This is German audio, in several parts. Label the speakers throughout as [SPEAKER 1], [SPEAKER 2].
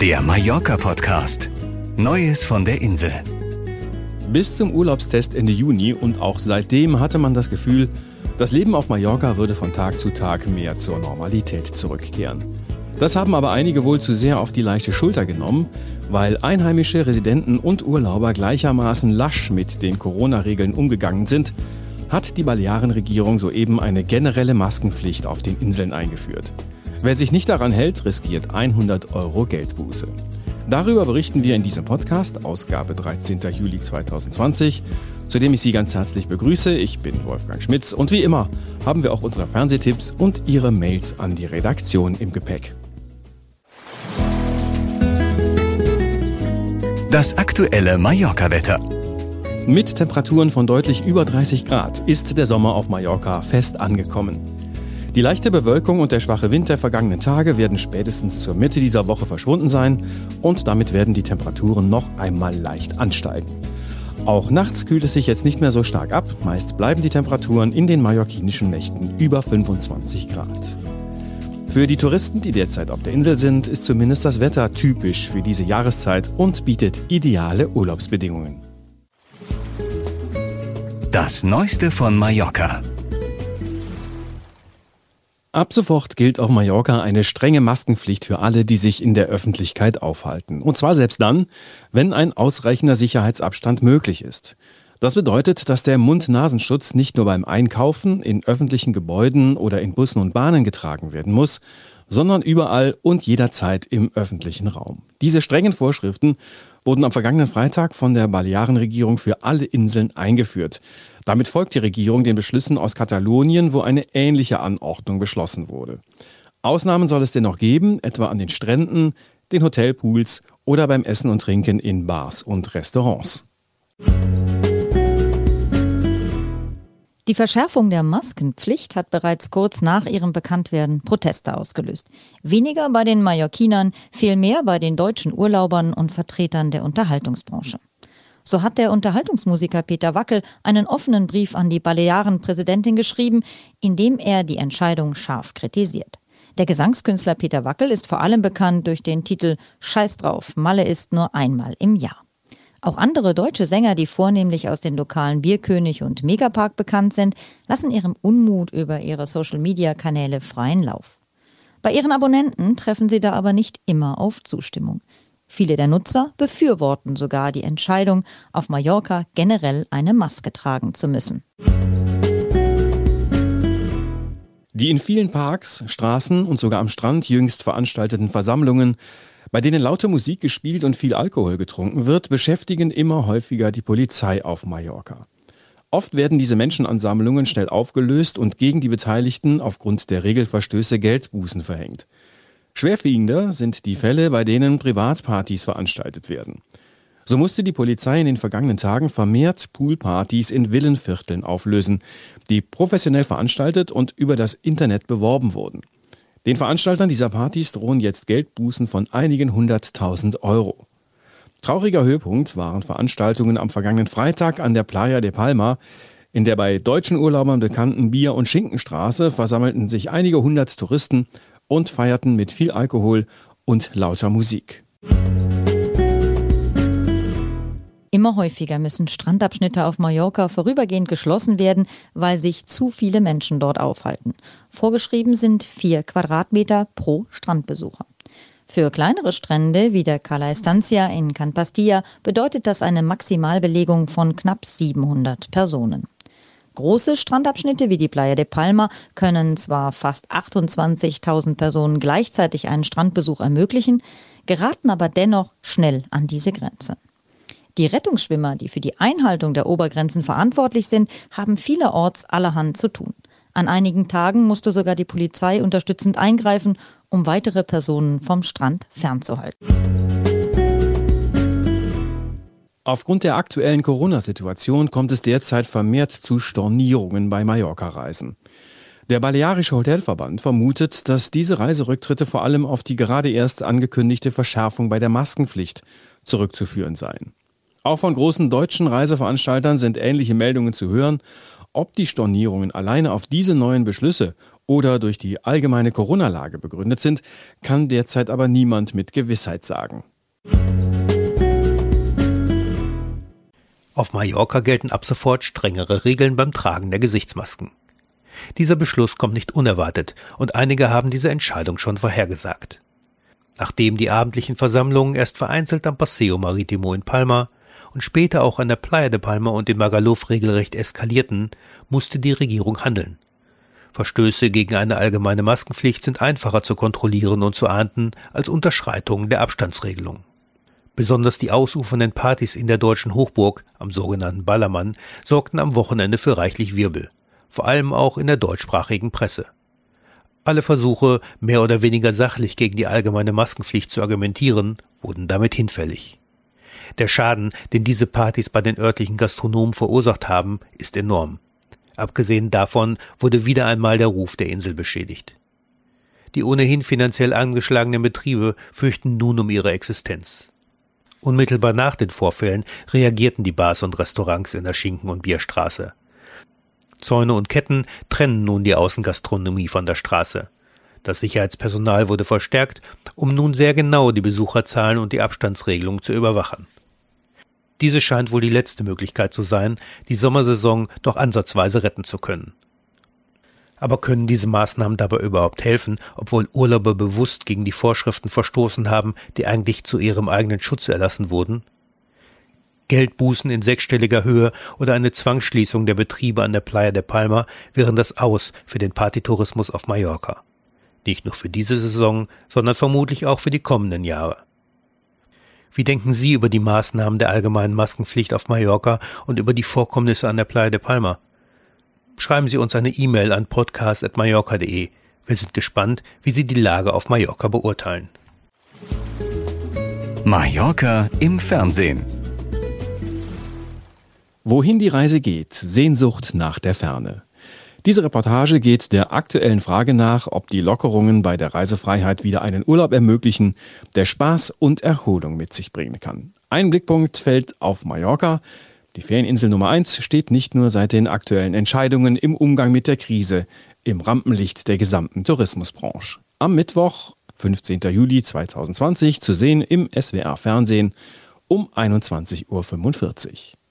[SPEAKER 1] Der Mallorca-Podcast. Neues von der Insel.
[SPEAKER 2] Bis zum Urlaubstest Ende Juni und auch seitdem hatte man das Gefühl, das Leben auf Mallorca würde von Tag zu Tag mehr zur Normalität zurückkehren. Das haben aber einige wohl zu sehr auf die leichte Schulter genommen, weil einheimische Residenten und Urlauber gleichermaßen lasch mit den Corona-Regeln umgegangen sind, hat die Balearenregierung soeben eine generelle Maskenpflicht auf den Inseln eingeführt. Wer sich nicht daran hält, riskiert 100 Euro Geldbuße. Darüber berichten wir in diesem Podcast, Ausgabe 13. Juli 2020, zu dem ich Sie ganz herzlich begrüße. Ich bin Wolfgang Schmitz und wie immer haben wir auch unsere Fernsehtipps und Ihre Mails an die Redaktion im Gepäck.
[SPEAKER 1] Das aktuelle Mallorca-Wetter.
[SPEAKER 2] Mit Temperaturen von deutlich über 30 Grad ist der Sommer auf Mallorca fest angekommen. Die leichte Bewölkung und der schwache Wind der vergangenen Tage werden spätestens zur Mitte dieser Woche verschwunden sein und damit werden die Temperaturen noch einmal leicht ansteigen. Auch nachts kühlt es sich jetzt nicht mehr so stark ab, meist bleiben die Temperaturen in den mallorquinischen Nächten über 25 Grad. Für die Touristen, die derzeit auf der Insel sind, ist zumindest das Wetter typisch für diese Jahreszeit und bietet ideale Urlaubsbedingungen.
[SPEAKER 1] Das Neueste von Mallorca.
[SPEAKER 2] Ab sofort gilt auf Mallorca eine strenge Maskenpflicht für alle, die sich in der Öffentlichkeit aufhalten. Und zwar selbst dann, wenn ein ausreichender Sicherheitsabstand möglich ist. Das bedeutet, dass der Mund-Nasenschutz nicht nur beim Einkaufen, in öffentlichen Gebäuden oder in Bussen und Bahnen getragen werden muss, sondern überall und jederzeit im öffentlichen Raum. Diese strengen Vorschriften wurden am vergangenen Freitag von der Balearenregierung für alle Inseln eingeführt. Damit folgt die Regierung den Beschlüssen aus Katalonien, wo eine ähnliche Anordnung beschlossen wurde. Ausnahmen soll es dennoch geben, etwa an den Stränden, den Hotelpools oder beim Essen und Trinken in Bars und Restaurants.
[SPEAKER 3] Die Verschärfung der Maskenpflicht hat bereits kurz nach ihrem Bekanntwerden Proteste ausgelöst. Weniger bei den Mallorquinern, viel mehr bei den deutschen Urlaubern und Vertretern der Unterhaltungsbranche. So hat der Unterhaltungsmusiker Peter Wackel einen offenen Brief an die Balearenpräsidentin geschrieben, in dem er die Entscheidung scharf kritisiert. Der Gesangskünstler Peter Wackel ist vor allem bekannt durch den Titel Scheiß drauf, Malle ist nur einmal im Jahr. Auch andere deutsche Sänger, die vornehmlich aus den lokalen Bierkönig und Megapark bekannt sind, lassen ihrem Unmut über ihre Social-Media-Kanäle freien Lauf. Bei ihren Abonnenten treffen sie da aber nicht immer auf Zustimmung. Viele der Nutzer befürworten sogar die Entscheidung, auf Mallorca generell eine Maske tragen zu müssen.
[SPEAKER 2] Die in vielen Parks, Straßen und sogar am Strand jüngst veranstalteten Versammlungen, bei denen laute Musik gespielt und viel Alkohol getrunken wird, beschäftigen immer häufiger die Polizei auf Mallorca. Oft werden diese Menschenansammlungen schnell aufgelöst und gegen die Beteiligten aufgrund der Regelverstöße Geldbußen verhängt. Schwerwiegender sind die Fälle, bei denen Privatpartys veranstaltet werden. So musste die Polizei in den vergangenen Tagen vermehrt Poolpartys in Villenvierteln auflösen, die professionell veranstaltet und über das Internet beworben wurden. Den Veranstaltern dieser Partys drohen jetzt Geldbußen von einigen hunderttausend Euro. Trauriger Höhepunkt waren Veranstaltungen am vergangenen Freitag an der Playa de Palma. In der bei deutschen Urlaubern bekannten Bier- und Schinkenstraße versammelten sich einige hundert Touristen und feierten mit viel Alkohol und lauter Musik.
[SPEAKER 3] Immer häufiger müssen Strandabschnitte auf Mallorca vorübergehend geschlossen werden, weil sich zu viele Menschen dort aufhalten. Vorgeschrieben sind vier Quadratmeter pro Strandbesucher. Für kleinere Strände wie der Cala Estancia in Can Pastilla bedeutet das eine Maximalbelegung von knapp 700 Personen. Große Strandabschnitte wie die Playa de Palma können zwar fast 28.000 Personen gleichzeitig einen Strandbesuch ermöglichen, geraten aber dennoch schnell an diese Grenze. Die Rettungsschwimmer, die für die Einhaltung der Obergrenzen verantwortlich sind, haben vielerorts allerhand zu tun. An einigen Tagen musste sogar die Polizei unterstützend eingreifen, um weitere Personen vom Strand fernzuhalten.
[SPEAKER 2] Aufgrund der aktuellen Corona-Situation kommt es derzeit vermehrt zu Stornierungen bei Mallorca-Reisen. Der Balearische Hotelverband vermutet, dass diese Reiserücktritte vor allem auf die gerade erst angekündigte Verschärfung bei der Maskenpflicht zurückzuführen seien. Auch von großen deutschen Reiseveranstaltern sind ähnliche Meldungen zu hören. Ob die Stornierungen alleine auf diese neuen Beschlüsse oder durch die allgemeine Corona-Lage begründet sind, kann derzeit aber niemand mit Gewissheit sagen.
[SPEAKER 4] Auf Mallorca gelten ab sofort strengere Regeln beim Tragen der Gesichtsmasken. Dieser Beschluss kommt nicht unerwartet und einige haben diese Entscheidung schon vorhergesagt. Nachdem die abendlichen Versammlungen erst vereinzelt am Paseo Maritimo in Palma und später auch an der Playa de Palma und in Magaluf regelrecht eskalierten, musste die Regierung handeln. Verstöße gegen eine allgemeine Maskenpflicht sind einfacher zu kontrollieren und zu ahnden als Unterschreitungen der Abstandsregelung. Besonders die ausufernden Partys in der deutschen Hochburg, am sogenannten Ballermann, sorgten am Wochenende für reichlich Wirbel, vor allem auch in der deutschsprachigen Presse. Alle Versuche, mehr oder weniger sachlich gegen die allgemeine Maskenpflicht zu argumentieren, wurden damit hinfällig. Der Schaden, den diese Partys bei den örtlichen Gastronomen verursacht haben, ist enorm. Abgesehen davon wurde wieder einmal der Ruf der Insel beschädigt. Die ohnehin finanziell angeschlagenen Betriebe fürchten nun um ihre Existenz. Unmittelbar nach den Vorfällen reagierten die Bars und Restaurants in der Schinken- und Bierstraße. Zäune und Ketten trennen nun die Außengastronomie von der Straße. Das Sicherheitspersonal wurde verstärkt, um nun sehr genau die Besucherzahlen und die Abstandsregelung zu überwachen. Diese scheint wohl die letzte Möglichkeit zu sein, die Sommersaison doch ansatzweise retten zu können. Aber können diese Maßnahmen dabei überhaupt helfen, obwohl Urlauber bewusst gegen die Vorschriften verstoßen haben, die eigentlich zu ihrem eigenen Schutz erlassen wurden? Geldbußen in sechsstelliger Höhe oder eine Zwangsschließung der Betriebe an der Playa de Palma wären das Aus für den Partytourismus auf Mallorca. Nicht nur für diese Saison, sondern vermutlich auch für die kommenden Jahre. Wie denken Sie über die Maßnahmen der allgemeinen Maskenpflicht auf Mallorca und über die Vorkommnisse an der Playa de Palma? Schreiben Sie uns eine E-Mail an podcast.mallorca.de. Wir sind gespannt, wie Sie die Lage auf Mallorca beurteilen.
[SPEAKER 1] Mallorca im Fernsehen.
[SPEAKER 2] Wohin die Reise geht, Sehnsucht nach der Ferne. Diese Reportage geht der aktuellen Frage nach, ob die Lockerungen bei der Reisefreiheit wieder einen Urlaub ermöglichen, der Spaß und Erholung mit sich bringen kann. Ein Blickpunkt fällt auf Mallorca. Die Ferieninsel Nummer eins steht nicht nur seit den aktuellen Entscheidungen im Umgang mit der Krise im Rampenlicht der gesamten Tourismusbranche. Am Mittwoch, 15. Juli 2020, zu sehen im SWR Fernsehen um 21.45 Uhr.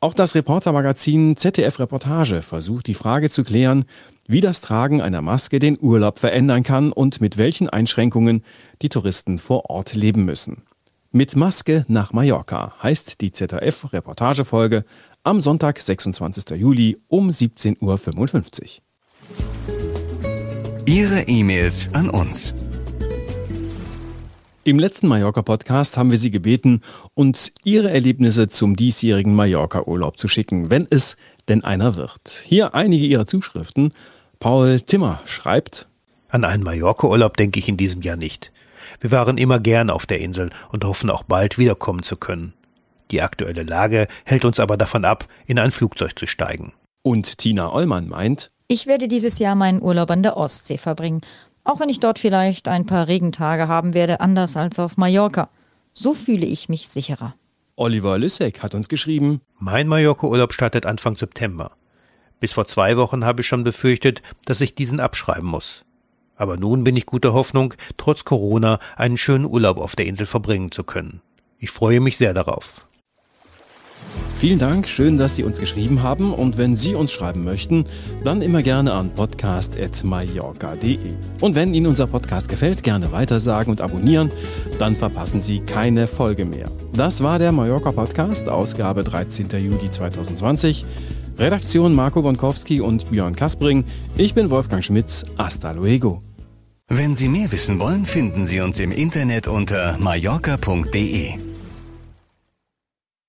[SPEAKER 2] Auch das Reportermagazin ZDF Reportage versucht die Frage zu klären, wie das Tragen einer Maske den Urlaub verändern kann und mit welchen Einschränkungen die Touristen vor Ort leben müssen. Mit Maske nach Mallorca heißt die ZDF-Reportagefolge am Sonntag, 26. Juli um 17.55 Uhr.
[SPEAKER 1] Ihre E-Mails an uns.
[SPEAKER 2] Im letzten Mallorca-Podcast haben wir Sie gebeten, uns Ihre Erlebnisse zum diesjährigen Mallorca-Urlaub zu schicken, wenn es denn einer wird. Hier einige Ihrer Zuschriften. Paul Timmer schreibt,
[SPEAKER 4] An einen Mallorca-Urlaub denke ich in diesem Jahr nicht. Wir waren immer gern auf der Insel und hoffen auch bald wiederkommen zu können. Die aktuelle Lage hält uns aber davon ab, in ein Flugzeug zu steigen.
[SPEAKER 2] Und Tina Ollmann meint,
[SPEAKER 3] Ich werde dieses Jahr meinen Urlaub an der Ostsee verbringen. Auch wenn ich dort vielleicht ein paar Regentage haben werde, anders als auf Mallorca. So fühle ich mich sicherer.
[SPEAKER 2] Oliver Lüssek hat uns geschrieben,
[SPEAKER 4] Mein Mallorca-Urlaub startet Anfang September. Bis vor zwei Wochen habe ich schon befürchtet, dass ich diesen abschreiben muss. Aber nun bin ich guter Hoffnung, trotz Corona einen schönen Urlaub auf der Insel verbringen zu können. Ich freue mich sehr darauf.
[SPEAKER 2] Vielen Dank, schön, dass Sie uns geschrieben haben und wenn Sie uns schreiben möchten, dann immer gerne an podcast.mallorca.de. Und wenn Ihnen unser Podcast gefällt, gerne weitersagen und abonnieren, dann verpassen Sie keine Folge mehr. Das war der Mallorca Podcast, Ausgabe 13. Juli 2020. Redaktion Marco Bonkowski und Björn Kaspring. Ich bin Wolfgang Schmitz. Hasta luego.
[SPEAKER 1] Wenn Sie mehr wissen wollen, finden Sie uns im Internet unter mallorca.de.